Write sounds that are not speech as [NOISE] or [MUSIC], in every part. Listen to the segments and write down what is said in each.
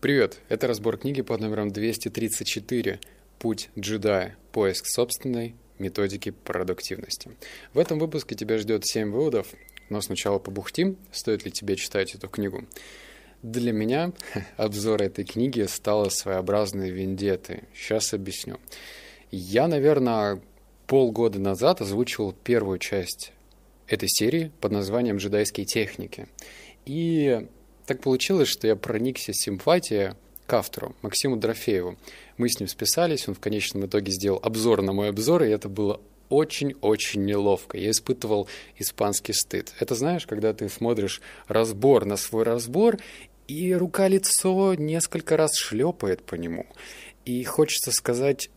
Привет, это разбор книги под номером 234 «Путь джедая. Поиск собственной методики продуктивности». В этом выпуске тебя ждет 7 выводов, но сначала побухтим, стоит ли тебе читать эту книгу. Для меня [LAUGHS] обзор этой книги стало своеобразной вендетой. Сейчас объясню. Я, наверное, полгода назад озвучивал первую часть этой серии под названием «Джедайские техники». И так получилось, что я проникся симпатией к автору, Максиму Дорофееву. Мы с ним списались, он в конечном итоге сделал обзор на мой обзор, и это было очень-очень неловко. Я испытывал испанский стыд. Это знаешь, когда ты смотришь разбор на свой разбор, и рука-лицо несколько раз шлепает по нему. И хочется сказать,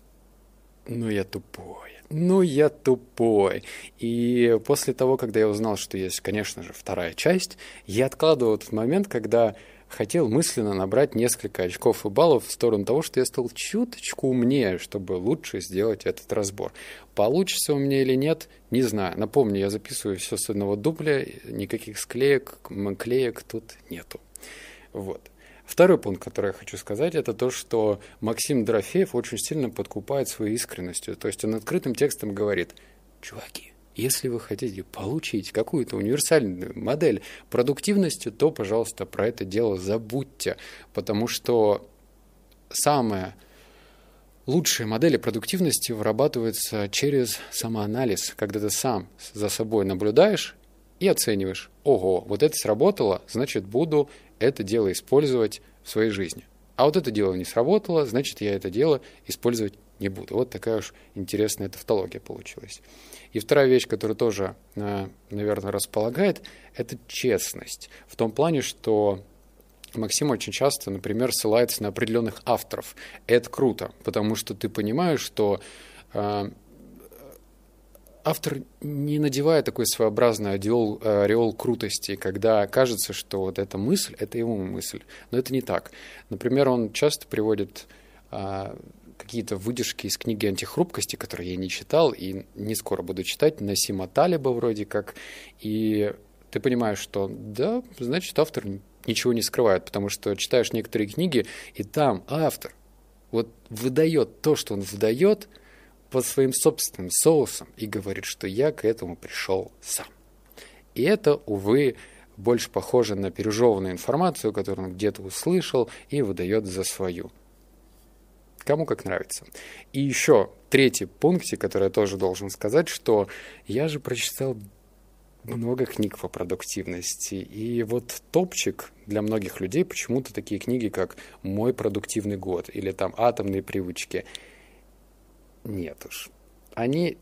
ну я тупой ну я тупой. И после того, когда я узнал, что есть, конечно же, вторая часть, я откладывал этот момент, когда хотел мысленно набрать несколько очков и баллов в сторону того, что я стал чуточку умнее, чтобы лучше сделать этот разбор. Получится у меня или нет, не знаю. Напомню, я записываю все с одного дубля, никаких склеек, клеек тут нету. Вот. Второй пункт, который я хочу сказать, это то, что Максим Дорофеев очень сильно подкупает своей искренностью. То есть он открытым текстом говорит, чуваки, если вы хотите получить какую-то универсальную модель продуктивности, то, пожалуйста, про это дело забудьте, потому что самое лучшие модели продуктивности вырабатываются через самоанализ, когда ты сам за собой наблюдаешь и оцениваешь, ого, вот это сработало, значит, буду это дело использовать в своей жизни. А вот это дело не сработало, значит, я это дело использовать не буду. Вот такая уж интересная тавтология получилась. И вторая вещь, которая тоже, э, наверное, располагает, это честность. В том плане, что Максим очень часто, например, ссылается на определенных авторов. Это круто, потому что ты понимаешь, что э, автор не надевает такой своеобразный ореол, ореол крутости, когда кажется, что вот эта мысль — это его мысль. Но это не так. Например, он часто приводит а, какие-то выдержки из книги «Антихрупкости», которые я не читал и не скоро буду читать, Насима Талиба вроде как. И ты понимаешь, что да, значит, автор ничего не скрывает, потому что читаешь некоторые книги, и там автор вот выдает то, что он выдает — под своим собственным соусом и говорит, что я к этому пришел сам. И это, увы, больше похоже на пережеванную информацию, которую он где-то услышал и выдает за свою. Кому как нравится. И еще третий пунктик, который я тоже должен сказать, что я же прочитал много книг по продуктивности. И вот топчик для многих людей почему-то такие книги, как «Мой продуктивный год» или там «Атомные привычки» нет уж. Они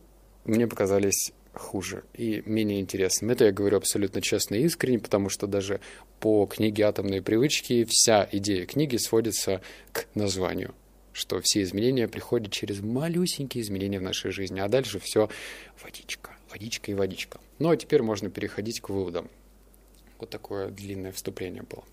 мне показались хуже и менее интересными. Это я говорю абсолютно честно и искренне, потому что даже по книге «Атомные привычки» вся идея книги сводится к названию что все изменения приходят через малюсенькие изменения в нашей жизни, а дальше все водичка, водичка и водичка. Ну а теперь можно переходить к выводам. Вот такое длинное вступление было.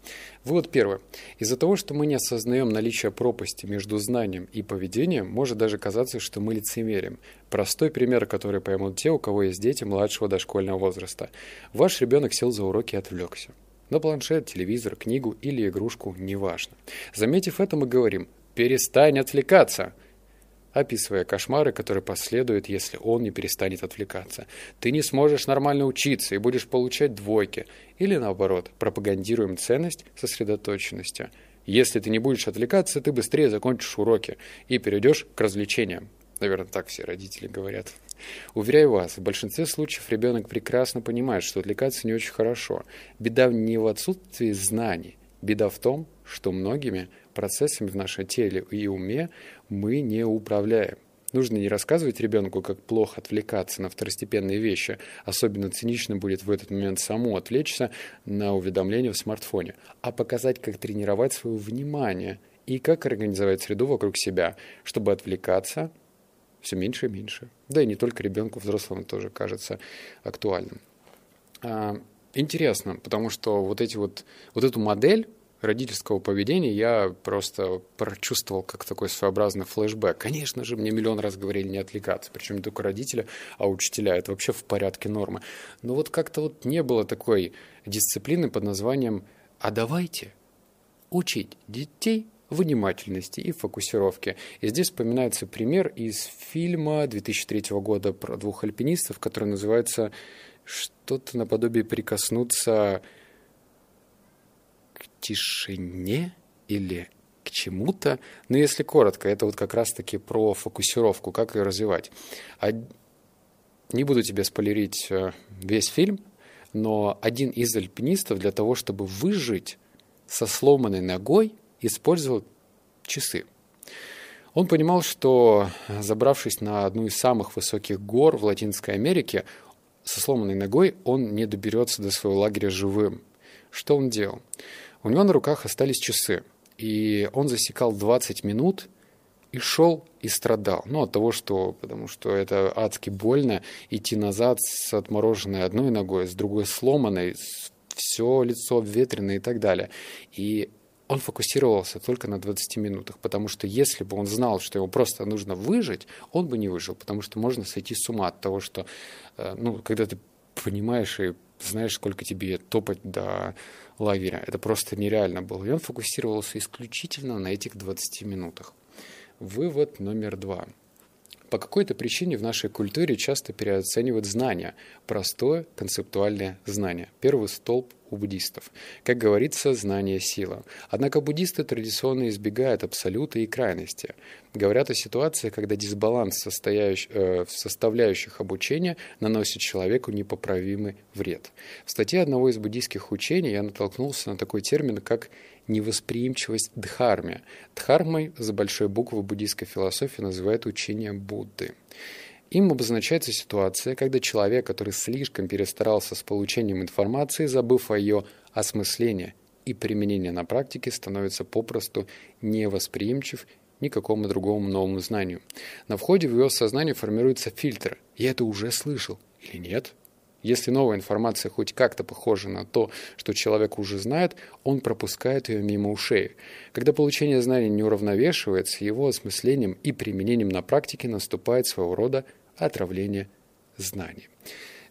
Вывод первый. Из-за того, что мы не осознаем наличие пропасти между знанием и поведением, может даже казаться, что мы лицемерим. Простой пример, который поймут те, у кого есть дети младшего дошкольного возраста. Ваш ребенок сел за уроки и отвлекся. На планшет, телевизор, книгу или игрушку, неважно. Заметив это, мы говорим «перестань отвлекаться», описывая кошмары, которые последуют, если он не перестанет отвлекаться. Ты не сможешь нормально учиться и будешь получать двойки. Или наоборот, пропагандируем ценность сосредоточенности. Если ты не будешь отвлекаться, ты быстрее закончишь уроки и перейдешь к развлечениям. Наверное, так все родители говорят. Уверяю вас, в большинстве случаев ребенок прекрасно понимает, что отвлекаться не очень хорошо. Беда не в отсутствии знаний. Беда в том, что многими процессами в нашем теле и уме мы не управляем. Нужно не рассказывать ребенку, как плохо отвлекаться на второстепенные вещи. Особенно цинично будет в этот момент саму отвлечься на уведомления в смартфоне, а показать, как тренировать свое внимание и как организовать среду вокруг себя, чтобы отвлекаться все меньше и меньше. Да и не только ребенку, взрослому тоже кажется актуальным. А, интересно, потому что вот эти вот, вот эту модель родительского поведения я просто прочувствовал как такой своеобразный флешбэк. Конечно же, мне миллион раз говорили не отвлекаться, причем не только родители, а учителя. Это вообще в порядке нормы. Но вот как-то вот не было такой дисциплины под названием «а давайте». учить детей внимательности и фокусировки. И здесь вспоминается пример из фильма 2003 года про двух альпинистов, который называется что-то наподобие «Прикоснуться тишине» или к чему-то. Но если коротко, это вот как раз-таки про фокусировку, как ее развивать. А не буду тебе спойлерить э, весь фильм, но один из альпинистов для того, чтобы выжить со сломанной ногой, использовал часы. Он понимал, что забравшись на одну из самых высоких гор в Латинской Америке, со сломанной ногой он не доберется до своего лагеря живым. Что он делал? У него на руках остались часы, и он засекал 20 минут и шел и страдал. Ну, от того, что, потому что это адски больно идти назад с отмороженной одной ногой, с другой сломанной, все лицо обветренное и так далее. И он фокусировался только на 20 минутах, потому что если бы он знал, что ему просто нужно выжить, он бы не выжил, потому что можно сойти с ума от того, что, э, ну, когда ты понимаешь и знаешь, сколько тебе топать до лагеря, это просто нереально было. И он фокусировался исключительно на этих 20 минутах. Вывод номер два. По какой-то причине в нашей культуре часто переоценивают знания, простое концептуальное знание. Первый столб у буддистов. Как говорится, знание – сила. Однако буддисты традиционно избегают абсолюта и крайности. Говорят о ситуации, когда дисбаланс состоящ... э, в составляющих обучения наносит человеку непоправимый вред. В статье одного из буддийских учений я натолкнулся на такой термин, как невосприимчивость дхарме. Дхармой за большой буквы буддийской философии называют учение Будды. Им обозначается ситуация, когда человек, который слишком перестарался с получением информации, забыв о ее осмыслении и применении на практике, становится попросту невосприимчив ни какому другому новому знанию. На входе в его сознание формируется фильтр «я это уже слышал» или «нет». Если новая информация хоть как-то похожа на то, что человек уже знает, он пропускает ее мимо ушей. Когда получение знаний не уравновешивается, его осмыслением и применением на практике наступает своего рода отравление знаний.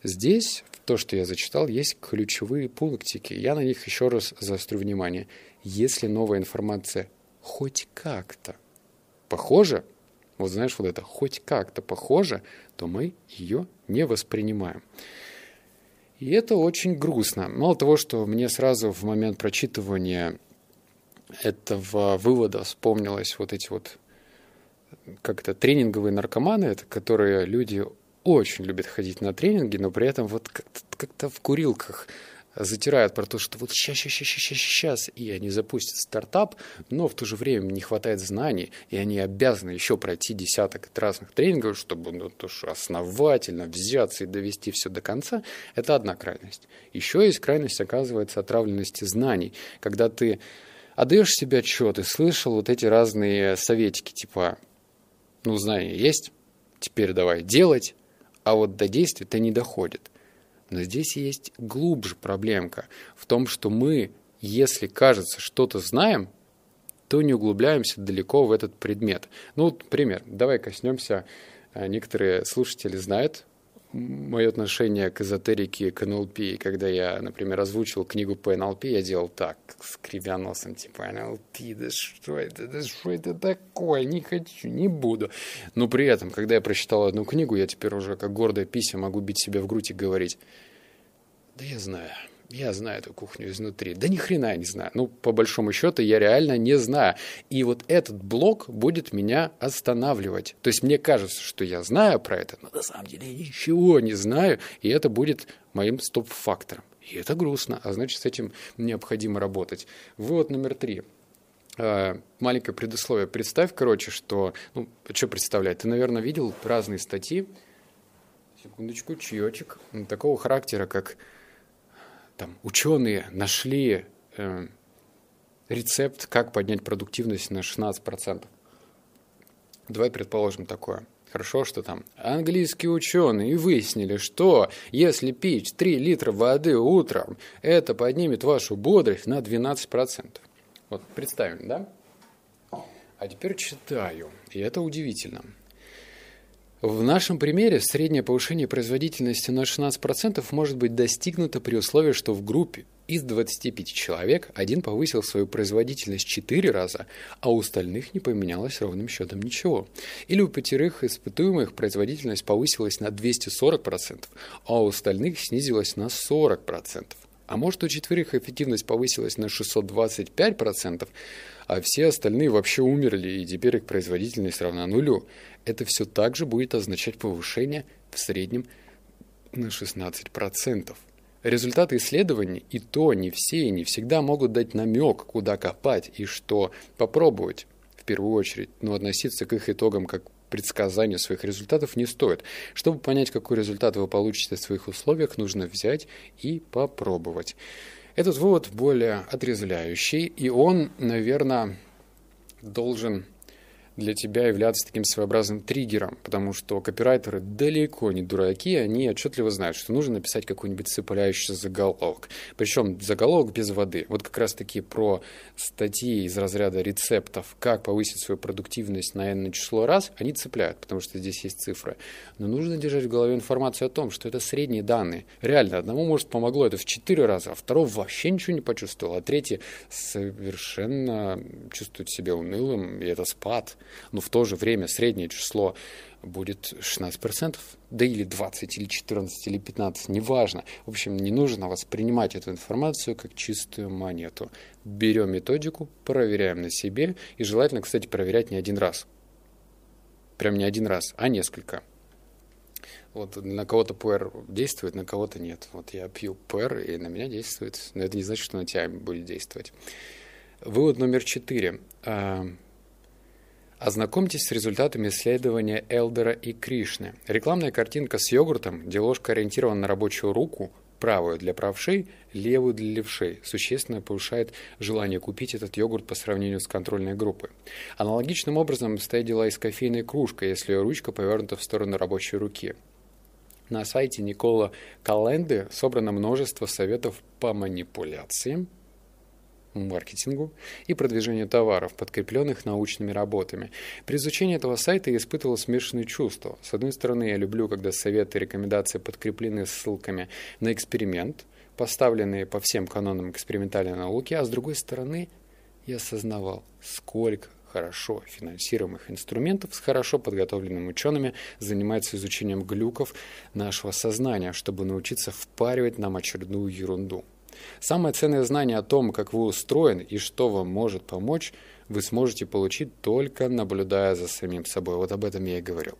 Здесь, то, что я зачитал, есть ключевые пунктики. Я на них еще раз заострю внимание. Если новая информация хоть как-то похожа, вот знаешь, вот это хоть как-то похоже, то мы ее не воспринимаем. И это очень грустно. Мало того, что мне сразу в момент прочитывания этого вывода вспомнилось вот эти вот как-то тренинговые наркоманы, это которые люди очень любят ходить на тренинги, но при этом вот как-то, как в курилках затирают про то, что вот сейчас, сейчас, сейчас, сейчас, и они запустят стартап, но в то же время не хватает знаний, и они обязаны еще пройти десяток разных тренингов, чтобы ну, то, что основательно взяться и довести все до конца, это одна крайность. Еще есть крайность, оказывается, отравленности знаний, когда ты отдаешь себе отчет и слышал вот эти разные советики, типа, ну, знания есть, теперь давай делать, а вот до действия это не доходит. Но здесь есть глубже проблемка в том, что мы, если кажется, что-то знаем, то не углубляемся далеко в этот предмет. Ну, вот пример. Давай коснемся. Э, некоторые слушатели знают мое отношение к эзотерике, к НЛП. когда я, например, озвучил книгу по НЛП, я делал так, скривя носом, типа, НЛП, да что это, да что это такое, не хочу, не буду. Но при этом, когда я прочитал одну книгу, я теперь уже как гордая пися могу бить себя в грудь и говорить, да я знаю, я знаю эту кухню изнутри. Да ни хрена я не знаю. Ну, по большому счету, я реально не знаю. И вот этот блок будет меня останавливать. То есть мне кажется, что я знаю про это, но на самом деле я ничего не знаю, и это будет моим стоп-фактором. И это грустно, а значит, с этим необходимо работать. Вот номер три а, маленькое предусловие. Представь, короче, что... Ну, что представлять? Ты, наверное, видел разные статьи. Секундочку, чаечек. Такого характера, как там, ученые нашли э, рецепт, как поднять продуктивность на 16%. Давай предположим такое. Хорошо, что там английские ученые выяснили, что если пить 3 литра воды утром, это поднимет вашу бодрость на 12%. Вот представим, да? А теперь читаю, и это удивительно. В нашем примере среднее повышение производительности на 16% может быть достигнуто при условии, что в группе Из 25 человек один повысил свою производительность 4 раза, а у остальных не поменялось ровным счетом ничего. Или у пятерых испытуемых производительность повысилась на 240%, а у остальных снизилась на 40%. А может у четверых эффективность повысилась на 625%, а все остальные вообще умерли, и теперь их производительность равна нулю. Это все также будет означать повышение в среднем на 16%. Результаты исследований и то не все и не всегда могут дать намек, куда копать и что попробовать в первую очередь, но относиться к их итогам как предсказанию своих результатов не стоит. Чтобы понять, какой результат вы получите в своих условиях, нужно взять и попробовать. Этот вывод более отрезвляющий, и он, наверное, должен для тебя являться таким своеобразным триггером, потому что копирайтеры далеко не дураки, они отчетливо знают, что нужно написать какой-нибудь цепляющий заголовок. Причем заголовок без воды. Вот как раз-таки про статьи из разряда рецептов, как повысить свою продуктивность на n число раз, они цепляют, потому что здесь есть цифры. Но нужно держать в голове информацию о том, что это средние данные. Реально, одному, может, помогло это в 4 раза, а второго вообще ничего не почувствовал, а третий совершенно чувствует себя унылым, и это спад но в то же время среднее число будет 16%, да или 20, или 14, или 15, неважно. В общем, не нужно воспринимать эту информацию как чистую монету. Берем методику, проверяем на себе, и желательно, кстати, проверять не один раз. Прям не один раз, а несколько. Вот на кого-то ПР действует, на кого-то нет. Вот я пью ПР, и на меня действует, но это не значит, что на тебя будет действовать. Вывод номер четыре. Ознакомьтесь с результатами исследования Элдера и Кришны. Рекламная картинка с йогуртом, где ложка ориентирована на рабочую руку, правую для правшей, левую для левшей, существенно повышает желание купить этот йогурт по сравнению с контрольной группой. Аналогичным образом стоят дела и с кофейной кружкой, если ее ручка повернута в сторону рабочей руки. На сайте Никола Календы собрано множество советов по манипуляциям, маркетингу и продвижению товаров, подкрепленных научными работами. При изучении этого сайта я испытывал смешанные чувства. С одной стороны, я люблю, когда советы и рекомендации подкреплены ссылками на эксперимент, поставленные по всем канонам экспериментальной науки, а с другой стороны, я осознавал, сколько хорошо финансируемых инструментов с хорошо подготовленными учеными занимается изучением глюков нашего сознания, чтобы научиться впаривать нам очередную ерунду. Самое ценное знание о том, как вы устроены и что вам может помочь, вы сможете получить только наблюдая за самим собой. Вот об этом я и говорил.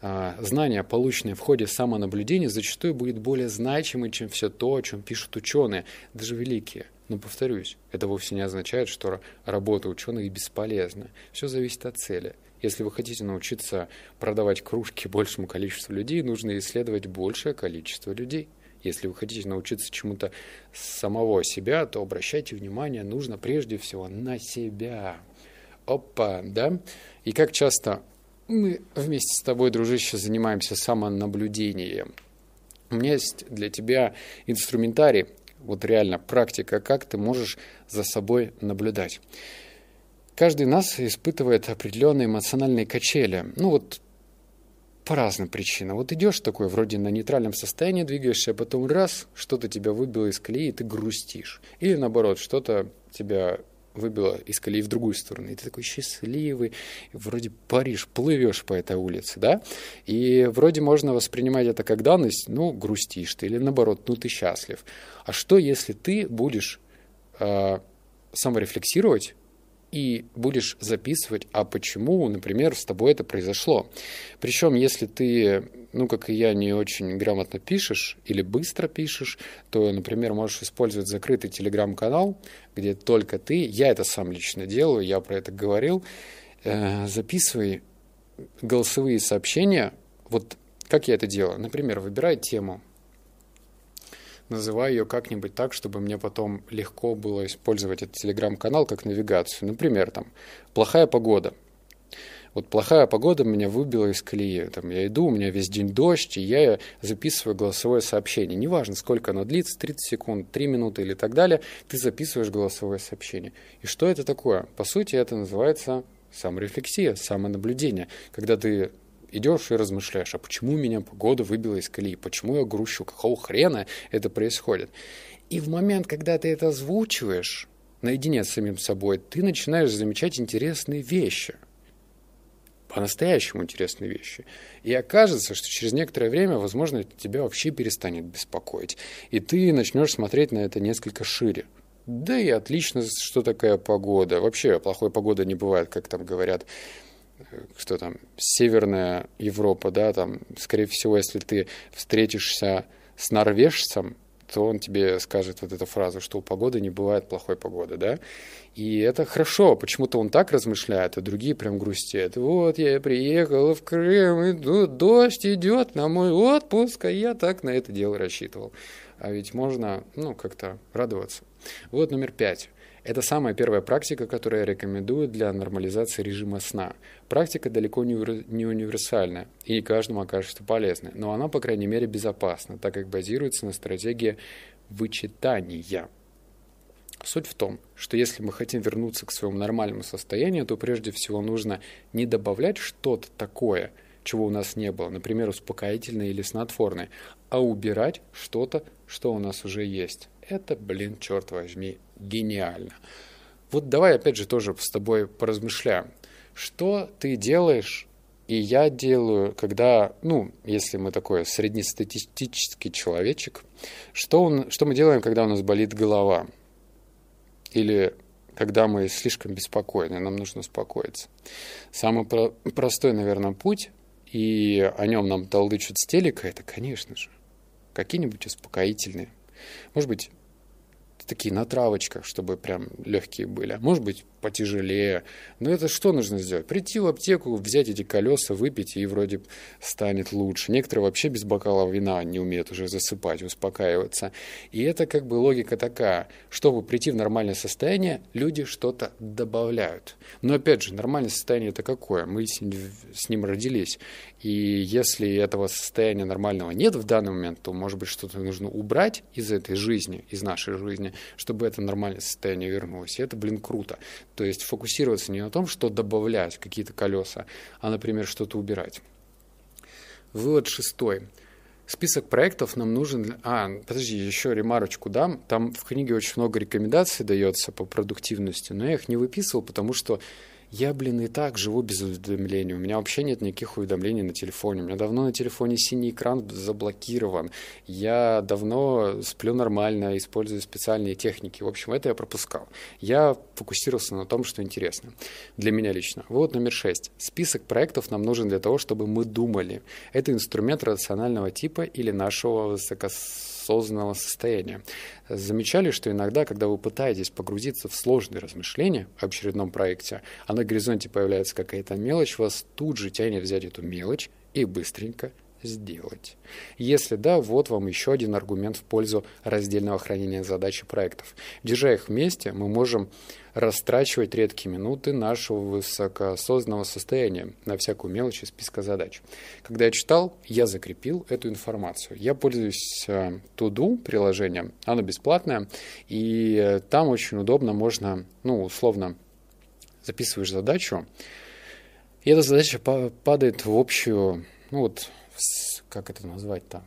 А, знание, полученное в ходе самонаблюдения, зачастую будет более значимым, чем все то, о чем пишут ученые, даже великие. Но повторюсь, это вовсе не означает, что работа ученых бесполезна. Все зависит от цели. Если вы хотите научиться продавать кружки [LAUGHS] большему количеству людей, нужно исследовать большее количество людей. Если вы хотите научиться чему-то самого себя, то обращайте внимание, нужно прежде всего на себя. Опа, да? И как часто мы вместе с тобой, дружище, занимаемся самонаблюдением. У меня есть для тебя инструментарий, вот реально практика, как ты можешь за собой наблюдать. Каждый нас испытывает определенные эмоциональные качели. Ну вот по разным причинам. Вот идешь такой, вроде на нейтральном состоянии двигаешься, а потом раз, что-то тебя выбило из колеи, и ты грустишь. Или наоборот, что-то тебя выбило из колеи в другую сторону. И ты такой счастливый, вроде паришь, плывешь по этой улице, да? И вроде можно воспринимать это как данность, ну, грустишь ты, или наоборот, ну, ты счастлив. А что, если ты будешь э, саморефлексировать и будешь записывать, а почему, например, с тобой это произошло. Причем, если ты, ну, как и я, не очень грамотно пишешь или быстро пишешь, то, например, можешь использовать закрытый телеграм-канал, где только ты, я это сам лично делаю, я про это говорил, э, записывай голосовые сообщения, вот как я это делаю. Например, выбирай тему, называю ее как-нибудь так, чтобы мне потом легко было использовать этот телеграм-канал как навигацию. Например, там, плохая погода. Вот плохая погода меня выбила из колеи. Там, я иду, у меня весь день дождь, и я записываю голосовое сообщение. Неважно, сколько оно длится, 30 секунд, 3 минуты или так далее, ты записываешь голосовое сообщение. И что это такое? По сути, это называется саморефлексия, самонаблюдение. Когда ты идешь и размышляешь, а почему меня погода выбила из колеи, почему я грущу, какого хрена это происходит. И в момент, когда ты это озвучиваешь, наедине с самим собой, ты начинаешь замечать интересные вещи. По-настоящему интересные вещи. И окажется, что через некоторое время, возможно, это тебя вообще перестанет беспокоить. И ты начнешь смотреть на это несколько шире. Да и отлично, что такая погода. Вообще плохой погоды не бывает, как там говорят что там, Северная Европа, да, там, скорее всего, если ты встретишься с норвежцем, то он тебе скажет вот эту фразу, что у погоды не бывает плохой погоды, да? И это хорошо, почему-то он так размышляет, а другие прям грустят. Вот я приехал в Крым, и дождь идет на мой отпуск, а я так на это дело рассчитывал. А ведь можно, ну, как-то радоваться. Вот номер пять. Это самая первая практика, которую я рекомендую для нормализации режима сна. Практика далеко не универсальная и не каждому окажется полезной, но она, по крайней мере, безопасна, так как базируется на стратегии вычитания. Суть в том, что если мы хотим вернуться к своему нормальному состоянию, то прежде всего нужно не добавлять что-то такое, чего у нас не было, например, успокоительное или снотворное, а убирать что-то, что у нас уже есть. Это, блин, черт возьми, гениально. Вот давай опять же тоже с тобой поразмышляем. Что ты делаешь и я делаю, когда, ну, если мы такой среднестатистический человечек, что, он, что мы делаем, когда у нас болит голова? Или когда мы слишком беспокойны, нам нужно успокоиться. Самый про- простой, наверное, путь, и о нем нам толдычат с телека, это, конечно же, какие-нибудь успокоительные. Может быть, такие на травочках, чтобы прям легкие были. Может быть, потяжелее. Но это что нужно сделать? Прийти в аптеку, взять эти колеса, выпить, и вроде станет лучше. Некоторые вообще без бокала вина не умеют уже засыпать, успокаиваться. И это как бы логика такая. Чтобы прийти в нормальное состояние, люди что-то добавляют. Но опять же, нормальное состояние это какое? Мы с ним родились. И если этого состояния нормального нет в данный момент, то, может быть, что-то нужно убрать из этой жизни, из нашей жизни, чтобы это нормальное состояние вернулось. И это, блин, круто. То есть фокусироваться не на том, что добавлять какие-то колеса, а, например, что-то убирать. Вывод шестой. Список проектов нам нужен... А, подожди, еще ремарочку дам. Там в книге очень много рекомендаций дается по продуктивности, но я их не выписывал, потому что я, блин, и так живу без уведомлений. У меня вообще нет никаких уведомлений на телефоне. У меня давно на телефоне синий экран заблокирован. Я давно сплю нормально, использую специальные техники. В общем, это я пропускал. Я фокусировался на том, что интересно. Для меня лично. Вот номер шесть. Список проектов нам нужен для того, чтобы мы думали. Это инструмент рационального типа или нашего высокосоциального осознанного состояния. Замечали, что иногда, когда вы пытаетесь погрузиться в сложные размышления об очередном проекте, а на горизонте появляется какая-то мелочь, вас тут же тянет взять эту мелочь и быстренько сделать? Если да, вот вам еще один аргумент в пользу раздельного хранения задач и проектов. Держа их вместе, мы можем растрачивать редкие минуты нашего высокоосознанного состояния на всякую мелочь из списка задач. Когда я читал, я закрепил эту информацию. Я пользуюсь э, приложением, оно бесплатное, и э, там очень удобно, можно, ну, условно, записываешь задачу, и эта задача падает в общую, ну вот, как это назвать-то?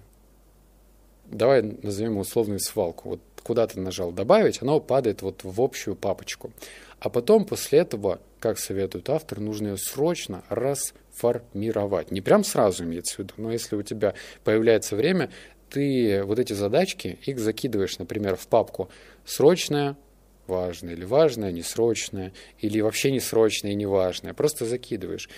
Давай назовем условную свалку. Вот куда ты нажал «Добавить», оно падает вот в общую папочку. А потом после этого, как советует автор, нужно ее срочно расформировать. Не прям сразу имеется в виду, но если у тебя появляется время, ты вот эти задачки, их закидываешь, например, в папку «Срочная важное или важное, несрочное, или вообще несрочное и неважное. Просто закидываешь.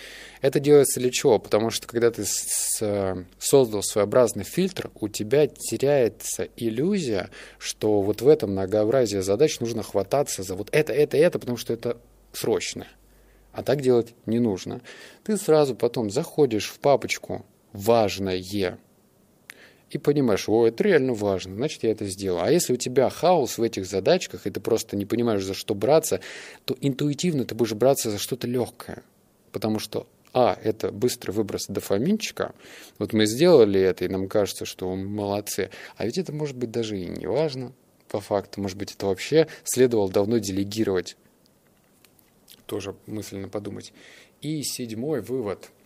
Это делается для чего? Потому что когда ты с, создал своеобразный фильтр, у тебя теряется иллюзия, что вот в этом многообразии задач нужно хвататься за вот это, это, это, потому что это срочное. А так делать не нужно. Ты сразу потом заходишь в папочку «Важное», и понимаешь, о, это реально важно, значит, я это сделал. А если у тебя хаос в этих задачках, и ты просто не понимаешь, за что браться, то интуитивно ты будешь браться за что-то легкое. Потому что а, это быстрый выброс дофаминчика. Вот мы сделали это, и нам кажется, что мы молодцы. А ведь это может быть даже и не важно, по факту. Может быть, это вообще следовало давно делегировать. Тоже мысленно подумать. И седьмой вывод –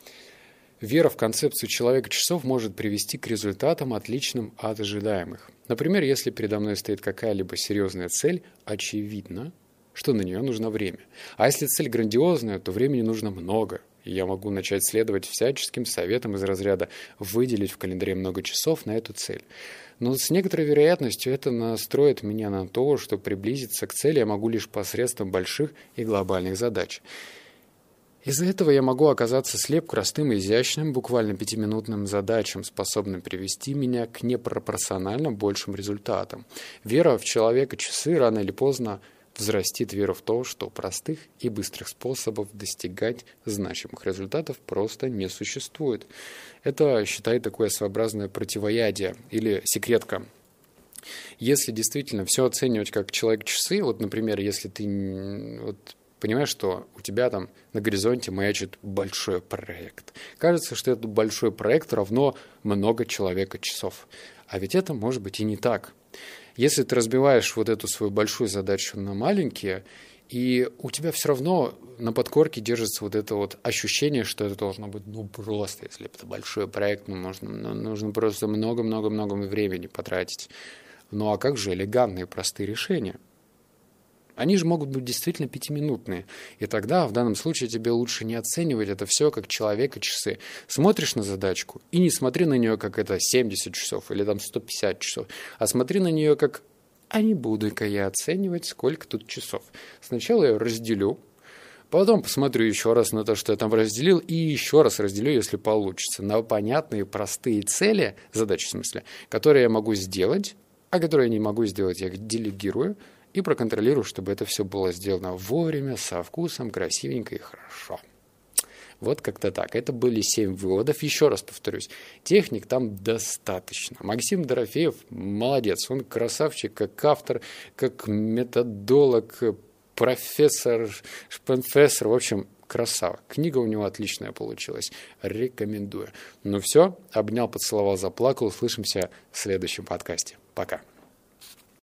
Вера в концепцию человека-часов может привести к результатам, отличным от ожидаемых. Например, если передо мной стоит какая-либо серьезная цель, очевидно, что на нее нужно время. А если цель грандиозная, то времени нужно много. И я могу начать следовать всяческим советам из разряда выделить в календаре много часов на эту цель. Но с некоторой вероятностью это настроит меня на то, что приблизиться к цели я могу лишь посредством больших и глобальных задач. Из-за этого я могу оказаться слеп простым и изящным, буквально пятиминутным задачам, способным привести меня к непропорционально большим результатам. Вера в человека часы рано или поздно взрастит веру в то, что простых и быстрых способов достигать значимых результатов просто не существует. Это, считай, такое своеобразное противоядие или секретка если действительно все оценивать как человек-часы, вот, например, если ты вот, понимаешь, что у тебя там на горизонте маячит большой проект. Кажется, что этот большой проект равно много человека часов. А ведь это может быть и не так. Если ты разбиваешь вот эту свою большую задачу на маленькие, и у тебя все равно на подкорке держится вот это вот ощущение, что это должно быть, ну, просто, если это большой проект, ну, нужно, ну, нужно просто много-много-много времени потратить. Ну, а как же элегантные простые решения – они же могут быть действительно пятиминутные. И тогда в данном случае тебе лучше не оценивать это все как человека часы. Смотришь на задачку и не смотри на нее как это 70 часов или там 150 часов, а смотри на нее как а не буду-ка я оценивать, сколько тут часов. Сначала я разделю, Потом посмотрю еще раз на то, что я там разделил, и еще раз разделю, если получится, на понятные, простые цели, задачи в смысле, которые я могу сделать, а которые я не могу сделать, я их делегирую, и проконтролирую, чтобы это все было сделано вовремя, со вкусом, красивенько и хорошо. Вот как-то так. Это были семь выводов. Еще раз повторюсь, техник там достаточно. Максим Дорофеев молодец. Он красавчик, как автор, как методолог, профессор, профессор. В общем, красава. Книга у него отличная получилась. Рекомендую. Ну все, обнял, поцеловал, заплакал. Услышимся в следующем подкасте. Пока.